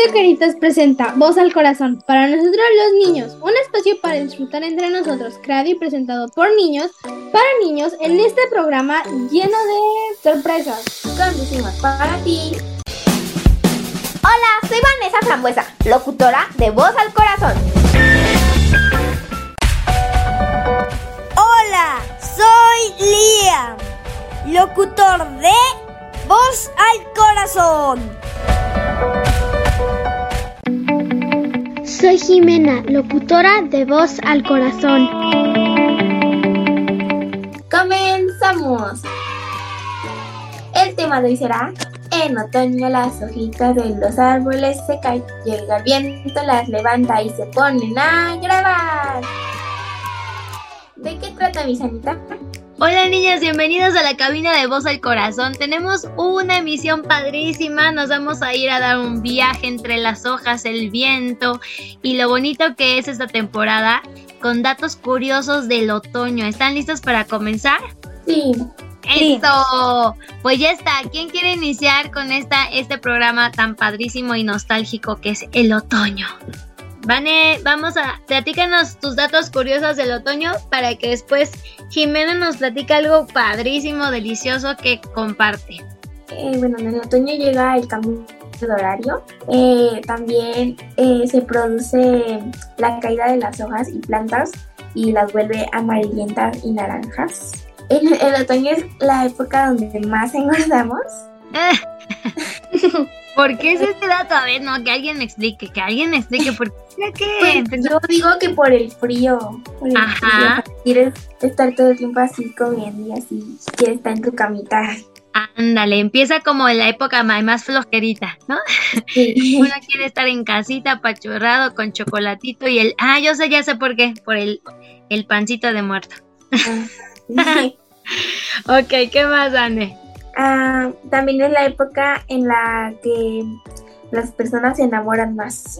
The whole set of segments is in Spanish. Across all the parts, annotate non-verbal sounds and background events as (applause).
Radio Caritas presenta Voz al Corazón para nosotros los niños, un espacio para disfrutar entre nosotros, creado y presentado por niños, para niños, en este programa lleno de sorpresas. Conducimos para ti. Hola, soy Vanessa Frambuesa, locutora de Voz al Corazón. Hola, soy Liam, locutor de Voz al Corazón. Soy Jimena, locutora de Voz al Corazón. Comenzamos. El tema de hoy será En otoño las hojitas de los árboles se caen, llega el viento, las levanta y se ponen a grabar. ¿De qué trata mi sanita? Hola niñas, bienvenidos a la cabina de Voz al Corazón. Tenemos una emisión padrísima, nos vamos a ir a dar un viaje entre las hojas, el viento y lo bonito que es esta temporada con datos curiosos del otoño. ¿Están listos para comenzar? Sí. Eso, pues ya está. ¿Quién quiere iniciar con esta, este programa tan padrísimo y nostálgico que es el otoño? Vane, vamos a platícanos tus datos curiosos del otoño para que después Jimena nos platique algo padrísimo, delicioso que comparte. Eh, bueno, en el otoño llega el cambio de horario. Eh, también eh, se produce la caída de las hojas y plantas y las vuelve amarillentas y naranjas. En el otoño es la época donde más (laughs) engordamos. (laughs) ¿Por qué es este dato? A ver, no, que alguien me explique, que alguien me explique por qué. Pues yo digo que por el frío. Por el Ajá. frío. Quieres estar todo el tiempo así comiendo y así. Quieres estar en tu camita. Ándale, empieza como en la época más flojerita, ¿no? Sí. (laughs) Uno quiere estar en casita, apachurrado, con chocolatito y el... Ah, yo sé, ya sé por qué, por el, el pancito de muerto. Ah, (laughs) Ok, ¿qué más, Anne? Ah, también es la época en la que las personas se enamoran más.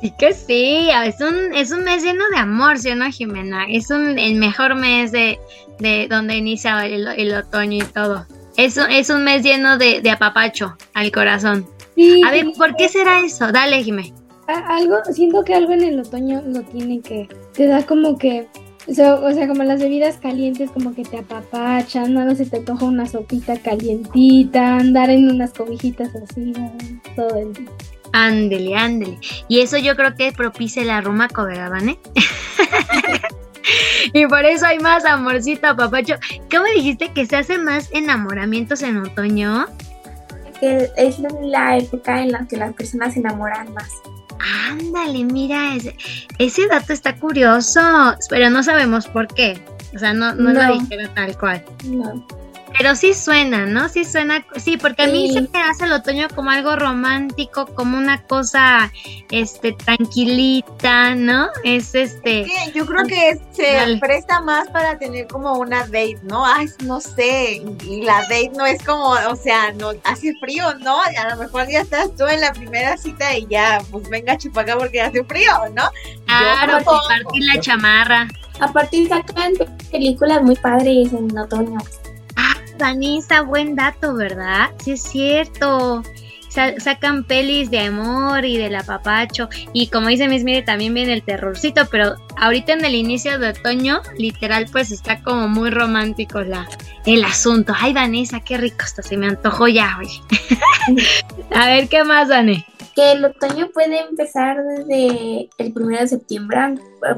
Sí que sí, es un, es un mes lleno de amor, ¿sí o no, Jimena? Es un, el mejor mes de, de donde inicia el, el otoño y todo. Es, un- es un mes lleno de, de apapacho al corazón. Sí, A ver, ¿por qué será eso? Dale, Jimé. a- algo, siento que algo en el otoño lo tiene que, te da como que, o sea, o sea, como las bebidas calientes como que te apapachan, no se te toca una sopita calientita, andar en unas cobijitas así, ¿no? todo el día. Ándele, ándele. Y eso yo creo que propicia el arrumaco, ¿verdad, Vane? (laughs) y por eso hay más amorcito, apapacho. ¿Cómo dijiste que se hace más enamoramientos en otoño? Que es la época en la que las personas se enamoran más. Ándale, mira, ese, ese dato está curioso, pero no sabemos por qué. O sea, no, no, lo No. dijeron tal cual. No. Pero sí suena, ¿no? Sí suena, sí, porque a mí Sí. se me hace el otoño como algo romántico, como una cosa, este, tranquilita, ¿no? Es este, Sí, Yo creo que se Dale. presta más para tener como una date, ¿no? Ay, no sé, y la date no es como, o sea, no hace frío, ¿no? A lo mejor ya estás tú en la primera cita y ya, pues venga chupaca porque hace frío, ¿no? claro, tampoco. compartir la chamarra. Aparte sacan películas muy padres en otoño. Vanessa, buen dato, ¿verdad? Sí es cierto. Sa- sacan pelis de amor y del apapacho. Y como dice Miss Mire, también viene el terrorcito. Pero ahorita en el inicio de otoño, literal, pues está como muy romántico la, el asunto. Ay, Vanessa, qué rico esto. Se me antojó ya, oye. (laughs) A ver, ¿qué más, Dani? Que el otoño puede empezar desde el 1 de septiembre,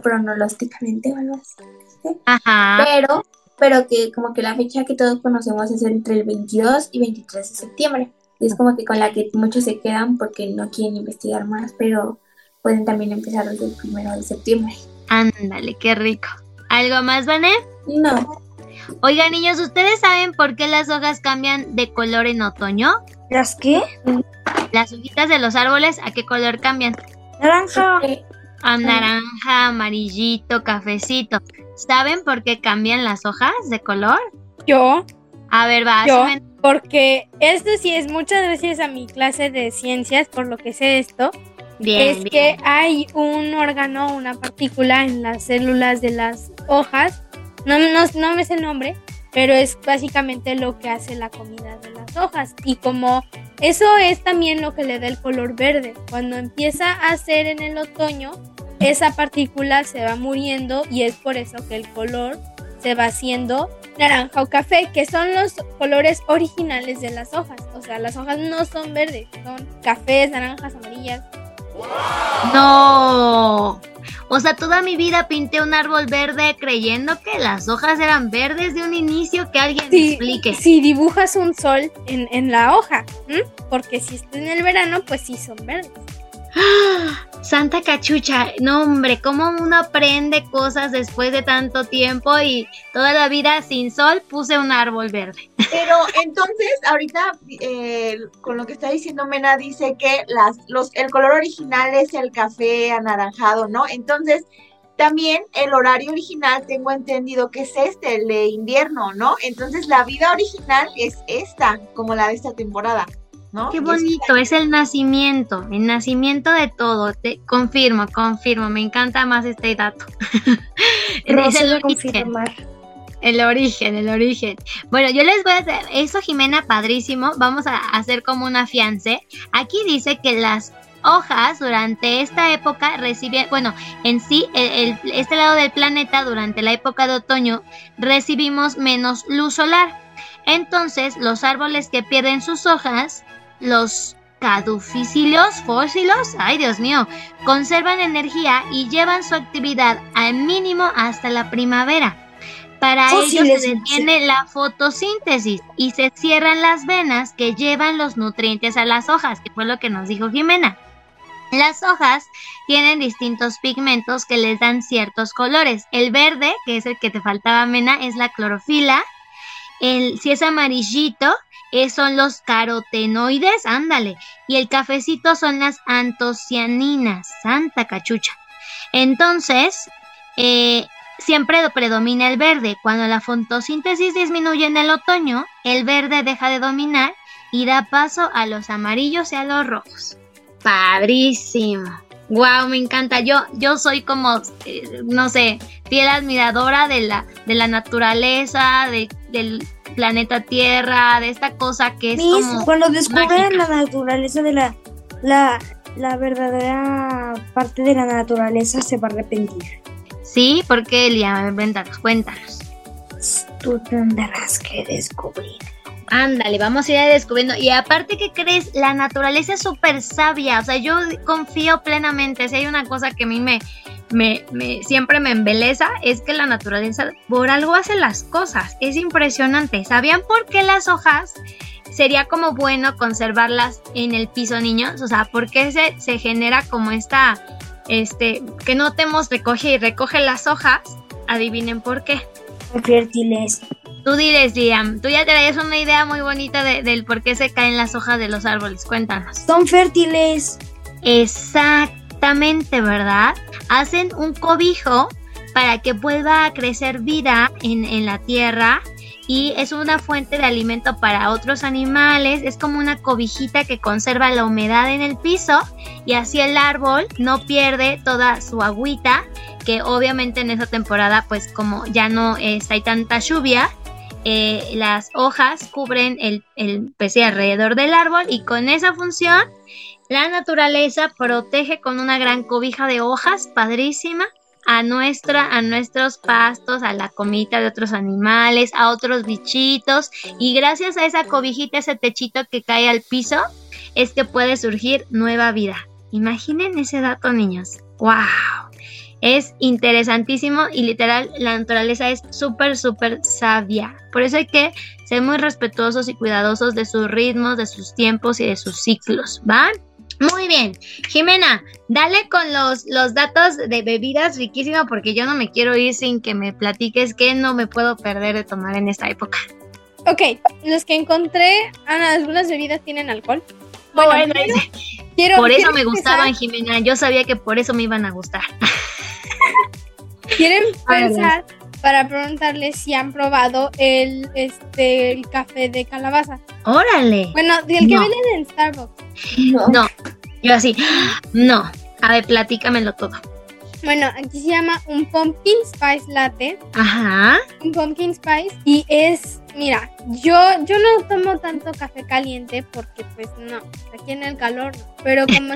cronológicamente o algo así. Ajá. Pero, pero que como que la fecha que todos conocemos es entre el 22 y 23 de septiembre. Y es como que con la que muchos se quedan porque no quieren investigar más, pero pueden también empezar desde el 1 de septiembre. Ándale, qué rico. ¿Algo más, Vané? No, Oigan, niños, ¿ustedes saben por qué las hojas cambian de color en otoño? ¿Las qué? Las hojitas de los árboles, ¿a qué color cambian? Naranja. A naranja, amarillito, cafecito. ¿Saben por qué cambian las hojas de color? Yo, A ver, va, Yo. porque esto sí es muchas gracias a mi clase de ciencias, por lo que sé esto, Bien, es bien. que hay un órgano, una partícula en las células de las hojas, no, no, no me sé el nombre, pero es básicamente lo que hace la comida de las hojas. Y como Eso es también lo que le da el color verde. Cuando empieza a hacer en el otoño, esa partícula se va muriendo y es por eso que el color se va haciendo naranja o café, que son los colores originales de las hojas. O sea, las hojas no son verdes, son cafés, naranjas, amarillas. No. O sea, toda mi vida pinté un árbol verde creyendo que las hojas eran verdes de un inicio. Que alguien me explique. Si dibujas un sol en, en la hoja, ¿m? porque si está en el verano, pues sí son verdes. (gasps) Santa cachucha, no hombre, cómo uno aprende cosas después de tanto tiempo y toda la vida sin sol puse un árbol verde. (laughs) Pero entonces, ahorita, eh, con lo que está diciendo Mena, dice que las, los, el color original es el café anaranjado, ¿no? Entonces, también el horario original tengo entendido que es este, el de invierno, ¿no? Entonces, la vida original es esta, como la de esta temporada. ¿No? Qué bonito, es el nacimiento, el nacimiento de todo. Te confirmo, confirmo, me encanta más este dato. (laughs) es el origen. El origen, el origen. Bueno, yo les voy a hacer eso, Jimena, padrísimo. Vamos a hacer como una fiance. Aquí dice que las hojas durante esta época reciben, bueno, en sí, el, el, este lado del planeta durante la época de otoño recibimos menos luz solar. Entonces, los árboles que pierden sus hojas los caducicilios fósilos, ay Dios mío, conservan energía y llevan su actividad al mínimo hasta la primavera. Para ello se detiene la fotosíntesis y se cierran las venas que llevan los nutrientes a las hojas, que fue lo que nos dijo Jimena. Las hojas tienen distintos pigmentos que les dan ciertos colores. El verde, que es el que te faltaba, Mena, es la clorofila. El, si es amarillito, eh, son los carotenoides, ándale. Y el cafecito son las antocianinas, santa cachucha. Entonces, eh, siempre predomina el verde. Cuando la fotosíntesis disminuye en el otoño, el verde deja de dominar y da paso a los amarillos y a los rojos. Padrísimo. Wow, me encanta. Yo, yo soy como, eh, no sé, fiel admiradora de la, de la naturaleza, de, del planeta Tierra, de esta cosa que es Miss, como cuando descubren la naturaleza de la, la, la verdadera parte de la naturaleza se va a arrepentir. Sí, porque Elia, cuéntanos, cuéntanos. Tú tendrás que descubrir. Ándale, vamos a ir descubriendo. Y aparte que crees, la naturaleza es súper sabia. O sea, yo confío plenamente. Si hay una cosa que a mí me, me, me, siempre me embeleza, es que la naturaleza por algo hace las cosas. Es impresionante. ¿Sabían por qué las hojas sería como bueno conservarlas en el piso, niños? O sea, ¿por qué se, se genera como esta, este, que no temos recoge y recoge las hojas? Adivinen por qué. Fértiles. Tú diles, Liam, tú ya traías una idea muy bonita de, del por qué se caen las hojas de los árboles. Cuéntanos. Son fértiles. Exactamente, ¿verdad? Hacen un cobijo para que vuelva a crecer vida en, en la tierra y es una fuente de alimento para otros animales, es como una cobijita que conserva la humedad en el piso y así el árbol no pierde toda su agüita, que obviamente en esa temporada pues como ya no es, hay tanta lluvia, eh, las hojas cubren el, el alrededor del árbol y con esa función la naturaleza protege con una gran cobija de hojas padrísima a nuestra, a nuestros pastos, a la comida de otros animales, a otros bichitos, y gracias a esa cobijita, ese techito que cae al piso, es que puede surgir nueva vida. Imaginen ese dato, niños. ¡Wow! Es interesantísimo y literal, la naturaleza es súper, súper sabia. Por eso hay que ser muy respetuosos y cuidadosos de sus ritmos, de sus tiempos y de sus ciclos, ¿van? Muy bien, Jimena, dale con los, los datos de bebidas riquísimo porque yo no me quiero ir sin que me platiques que no me puedo perder de tomar en esta época. Ok, los que encontré, Ana, algunas bebidas tienen alcohol. Bueno, quiero, por (laughs) eso quiero me gustaban, Jimena. Yo sabía que por eso me iban a gustar. Ver, empezar para preguntarles si han probado el, este, el café de calabaza. Órale. Bueno, el que No. venden en Starbucks. No, yo así, no. A ver, platícamelo todo. Bueno, aquí se llama un pumpkin spice latte. Ajá. Un pumpkin spice. Y es, mira, yo, yo no tomo tanto café caliente porque pues no, aquí en el calor no. Pero (laughs) como,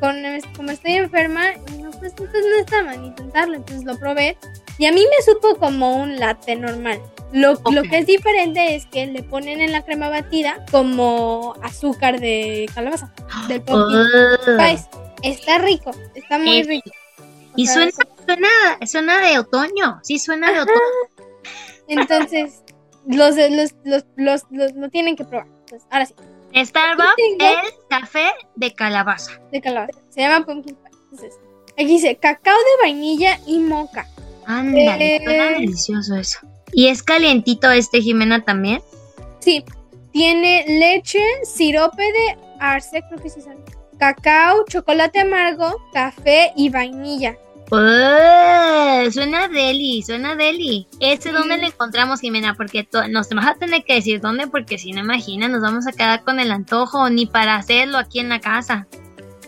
con- como estoy enferma, no, pues entonces no está mal intentarlo. Entonces lo probé. Y a mí me supo como un latte normal. Lo, lo que es diferente es que le ponen en la crema batida como azúcar de calabaza. Del pumpkin Oh. spice. Está rico, está muy Es- rico. Y suena, es- suena, suena de otoño. Sí, suena de otoño. Entonces, los, los, los, los, lo tienen que probar. Entonces, ahora sí, Starbucks, el café de calabaza. de calabaza. Se llama pumpkin spice. Entonces, aquí dice cacao de vainilla y moca. Ándale, Eh. suena delicioso eso. ¿Y es calientito este, Jimena, también? Sí, tiene leche, sirope de arce, creo que sí sabe. Cacao, chocolate amargo, café y vainilla. Oh, suena deli, suena deli. ¿Este dónde lo encontramos, Jimena? Porque nos vas a tener que decir dónde, porque si no, imagina, nos vamos a quedar con el antojo, ni para hacerlo aquí en la casa.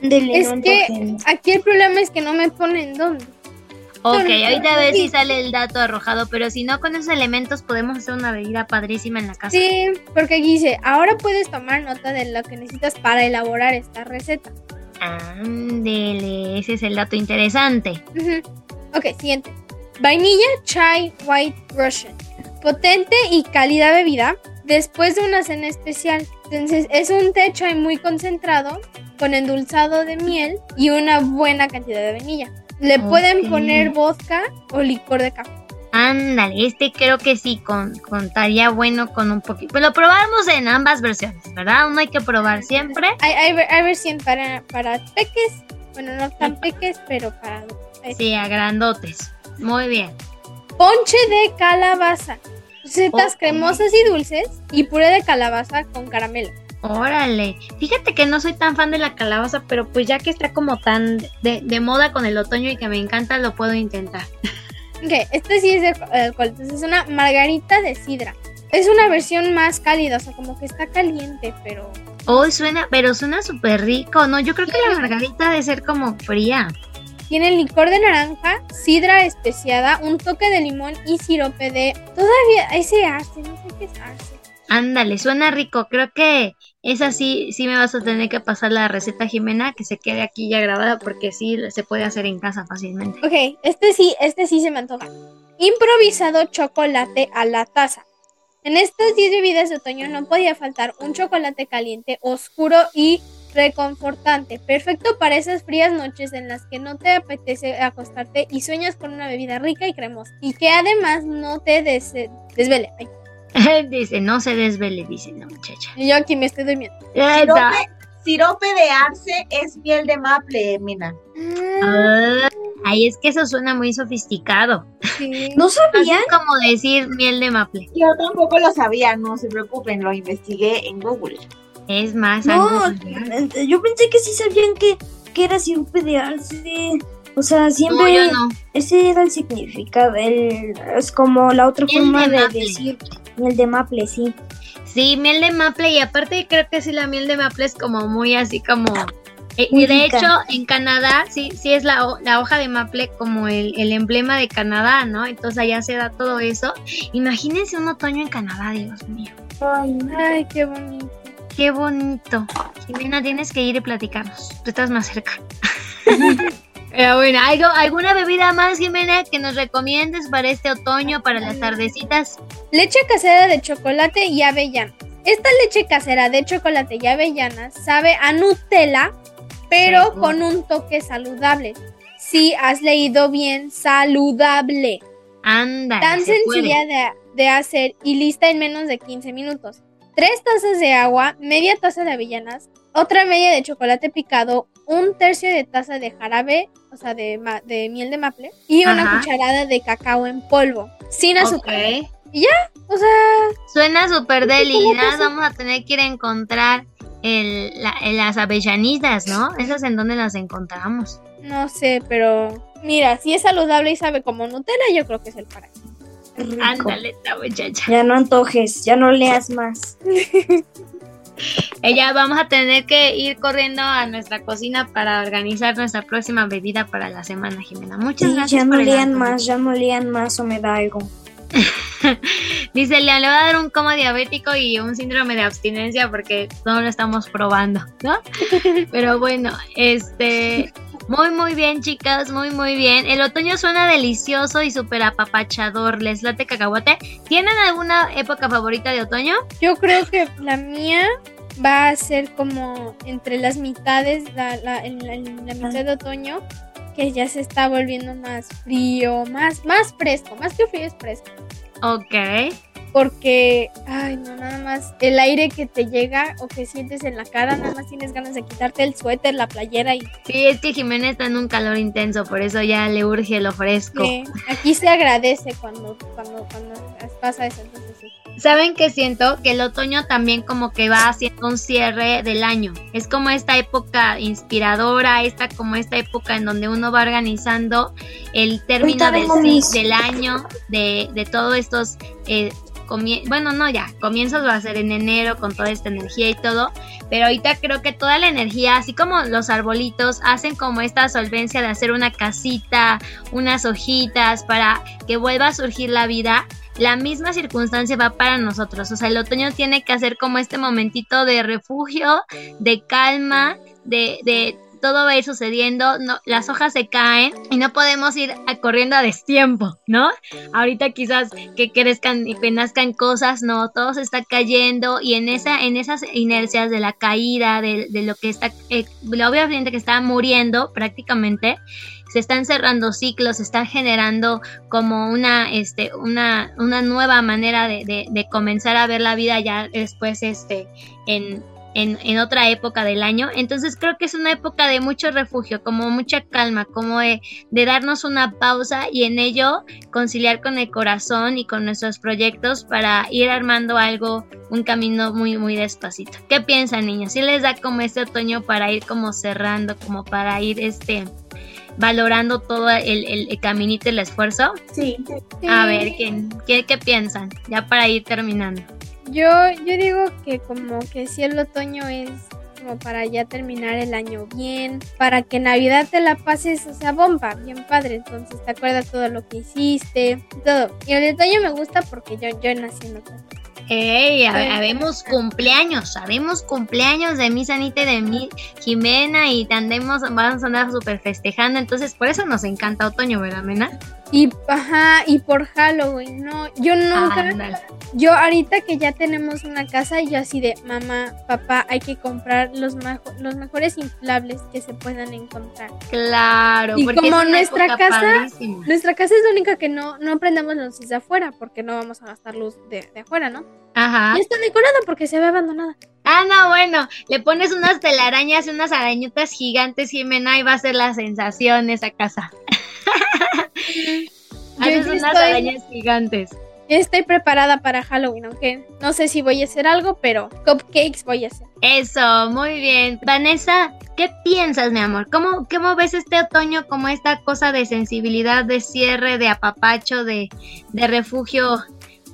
Dele, Es no que aquí el problema es que no me ponen dónde. Ok, ahorita a ver si sale el dato arrojado, pero si no, con esos elementos podemos hacer una bebida padrísima en la casa. Sí, porque aquí dice, ahora puedes tomar nota de lo que necesitas para elaborar esta receta. Ándele, ese es el dato interesante. Ujú. Ok, siguiente. Vainilla Chai White Russian. Potente y cálida bebida después de una cena especial. Entonces es un té chai muy concentrado con endulzado de miel y una buena cantidad de vainilla. Le pueden poner vodka o licor de café. Ándale, este creo que sí con, contaría bueno con un poquito. Pero lo probamos en ambas versiones, ¿verdad? Uno hay que probar siempre. Hay, hay, hay versión para, para peques. Bueno, no tan (laughs) peques, pero para... Sí, a grandotes. Muy bien. Ponche de calabaza. Ok. cremosas y dulces y puré de calabaza con caramelo. Órale. Fíjate que no soy tan fan de la calabaza, pero pues ya que está como tan de, de moda con el otoño y que me encanta, lo puedo intentar. Ok, este sí es alcohol. Entonces es una margarita de sidra. Es una versión más cálida, o sea, como que está caliente, pero... Hoy suena, pero suena súper rico. No, yo creo que la margarita debe ser como fría. Tiene licor de naranja, sidra especiada, un toque de limón y sirope de... Todavía ese arce, no sé qué es arce. Ándale, suena rico. Creo que esa sí, sí me vas a tener que pasar la receta, Jimena, que se quede aquí ya grabada porque sí se puede hacer en casa fácilmente. Ok, este sí, este sí se me antoja. Improvisado chocolate a la taza. En estas 10 bebidas de otoño no podía faltar un chocolate caliente, oscuro y reconfortante, perfecto para esas frías noches en las que no te apetece acostarte y sueñas con una bebida rica y cremosa y que además no te des- desvele. (laughs) Dice, no se desvele, dice la muchacha. y yo aquí me estoy durmiendo. Sirope, sirope de arce es miel de maple, Mina. Ah, ay, es que eso suena muy sofisticado. Sí. (laughs) ¿No Así sabían? como decir miel de maple. Yo tampoco lo sabía, no se preocupen, lo investigué en Google. Es más, No, real. eh, yo pensé que sí sabían que, que era sirope de arce. O sea, No, siempre yo no. ese era el significado. el- es como la otra Miel forma de de, decir el de maple, sí. Sí, miel de maple y aparte creo que sí la miel de maple es como muy así como... eh, Muy de rica. hecho, en Canadá sí, sí es la, la hoja de maple como el, el emblema de Canadá, ¿no? Entonces allá se da todo eso. Imagínense un otoño en Canadá, Dios mío. Ay, Ay, qué bonito. Qué bonito. Jimena, tienes que ir y platicarnos. Tú estás más cerca. (laughs) Pero bueno, ¿algo, ¿alguna bebida más, Jimena, que nos recomiendes para este otoño, para las tardecitas? Leche casera de chocolate y avellanas. Esta leche casera de chocolate y avellanas sabe a Nutella, pero con un toque saludable. Si has leído bien, saludable. Anda. Tan se sencilla de, de hacer y lista en menos de 15 minutos. Tres tazas de agua, media taza de avellanas, otra media de chocolate picado, un tercio de taza de jarabe, o sea, de, ma- de miel de maple, y una Ajá. cucharada de cacao en polvo, sin azúcar. Ok. O sea, Suena súper deli. ¿Cómo Nada, vamos a tener que ir a encontrar el, la- las avellanitas, ¿no? Esas en donde las encontramos. no sé, pero mira, si es saludable y sabe como Nutella, yo creo que es el paraíso. Ándale, esta muchacha. Ya no antojes, ya no leas más. (laughs) (laughs) Ella vamos a tener que ir corriendo a nuestra cocina para organizar nuestra próxima bebida para la semana, Jimena. Muchas Sí, gracias. ya dato. más, ya no lean más o me da algo. (laughs) Dice Leon, le va a dar un coma diabético y un síndrome de abstinencia porque no lo estamos probando, ¿no? (laughs) Pero bueno, este, muy muy bien chicas, muy muy bien. El otoño suena delicioso y súper apapachador. ¿Les late cacahuate? ¿Tienen alguna época favorita de otoño? Yo creo que la mía va a ser como entre las mitades, la, la, en, la, en la mitad de otoño, que ya se está volviendo más frío, más, más fresco, más que frío es fresco. Ok. Porque, ay, no, nada más el aire que te llega o que sientes en la cara, nada más tienes ganas de quitarte el suéter, la playera y Sí, es que Jimena está en un calor intenso, por eso ya le urge lo fresco. que aquí se agradece cuando, cuando, cuando pasa eso. Entonces, sí. ¿Saben que siento? Que el otoño también como que va haciendo un cierre del año. Es como esta época inspiradora, esta como esta época en donde uno va organizando el término del, del año, de, de todos estos... eh, bueno, no, ya, comienzos va a ser en enero con toda esta energía y todo, pero ahorita creo que toda la energía, así como los arbolitos, hacen como esta solvencia de hacer una casita, unas hojitas para que vuelva a surgir la vida la misma circunstancia va para nosotros. O sea, el otoño tiene que hacer como este momentito de refugio, de calma, de, de todo va a ir sucediendo, no, las hojas se caen y no podemos ir a- corriendo a destiempo, ¿no? Ahorita quizás que crezcan y que nazcan cosas, no, todo se está cayendo y en esa, en esas inercias de la caída, de, lo que está, eh, obviamente que está muriendo prácticamente, se están cerrando ciclos, se están generando como una, este, una, una nueva manera de, de, de comenzar a ver la vida ya después, este, en, en, en otra época del año. Entonces creo que es una época de mucho refugio, como mucha calma, como de, de darnos una pausa y en ello conciliar con el corazón y con nuestros proyectos para ir armando algo, un camino muy, muy despacito. ¿Qué piensan, niños? ¿Sí les da como este otoño para ir como cerrando, como para ir, este, valorando todo el, el, el caminito y el esfuerzo? Sí, A ver, ¿qué, qué, qué piensan? Ya para ir terminando. Yo, yo digo que como que si el otoño es como para ya terminar el año bien, para que Navidad te la pases, o sea, bomba, bien padre, entonces te acuerdas todo lo que hiciste, todo. Y el otoño me gusta porque yo, yo nací en otoño. ¡Ey! Sí. Habemos cumpleaños, sabemos cumpleaños de mi Sanita y de mi Jimena y andemos, vamos a andar súper festejando, entonces por eso nos encanta otoño, ¿verdad, Mena? Y, ajá, y por Halloween, no, yo nunca, yo ahorita que ya tenemos una casa, yo así de, mamá, papá, hay que comprar los, majo- los mejores inflables que se puedan encontrar. Claro, Y porque como nuestra casa- padrísima. Nuestra casa es la única que no, no prendemos luces de afuera, porque no vamos a gastar luz de, de afuera, ¿no? Ajá. Y está decorada porque se ve abandonada. Ah, no, bueno, le pones unas telarañas y unas arañitas gigantes, Jimena, y va a ser la sensación esa casa. (laughs) Haces unas estoy- arañas gigantes. Estoy preparada para Halloween, aunque no sé si voy a hacer algo, pero cupcakes voy a hacer. Eso, muy bien. Vanessa, ¿qué piensas, mi amor? ¿Cómo, cómo ves este otoño como esta cosa de sensibilidad, de cierre, de apapacho, de, de refugio,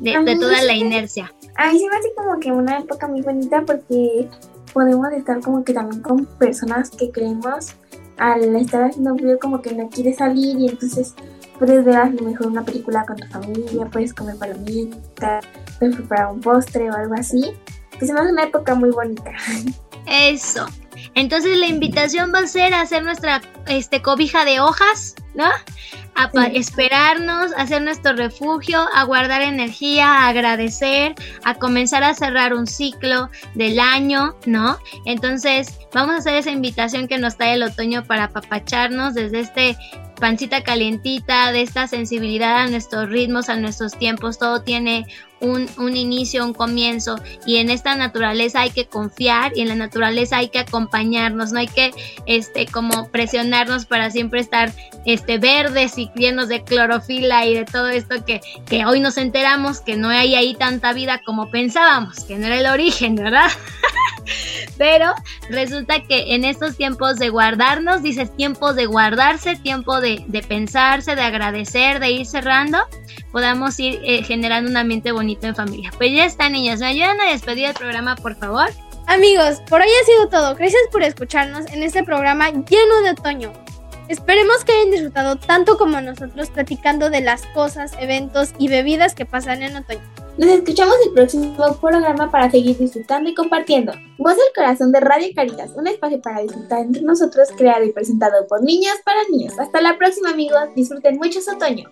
de, de toda la inercia? A mí se me hace como que una época muy bonita porque podemos estar como que también con personas que queremos. Al estar haciendo frío como que no quieres salir y entonces puedes ver a lo mejor una película con tu familia, puedes comer palomitas, puedes preparar un postre o algo así. Pues hace una época muy bonita. Eso. Entonces la invitación va a ser a hacer nuestra este, cobija de hojas, ¿no? A Sí. esperarnos, a hacer nuestro refugio, a guardar energía, a agradecer, a comenzar a cerrar un ciclo del año, ¿no? Entonces vamos a hacer esa invitación que nos trae el otoño para apapacharnos desde este pancita calientita, de esta sensibilidad a nuestros ritmos, a nuestros tiempos, todo tiene un, un inicio, un comienzo y en esta naturaleza hay que confiar y en la naturaleza hay que acompañarnos, no hay que este como presionarnos para siempre estar este verdes y llenos de clorofila y de todo esto que, que hoy nos enteramos que no hay ahí tanta vida como pensábamos, que no era el origen, ¿verdad? (laughs) Pero resulta que en estos tiempos de guardarnos, dices tiempo de guardarse, tiempo de, de pensarse, de agradecer, de ir cerrando, podamos ir eh, generando un ambiente bonito en familia. Pues ya está, niñas, ¿me ayudan a despedir el programa, por favor? Amigos, por hoy ha sido todo. Gracias por escucharnos en este programa lleno de otoño. Esperemos que hayan disfrutado tanto como nosotros platicando de las cosas, eventos y bebidas que pasan en otoño. Nos escuchamos el próximo programa para seguir disfrutando y compartiendo. Voz del Corazón de Radio Caritas, un espacio para disfrutar entre nosotros, creado y presentado por niñas para niños. Hasta la próxima amigos, disfruten mucho su otoño.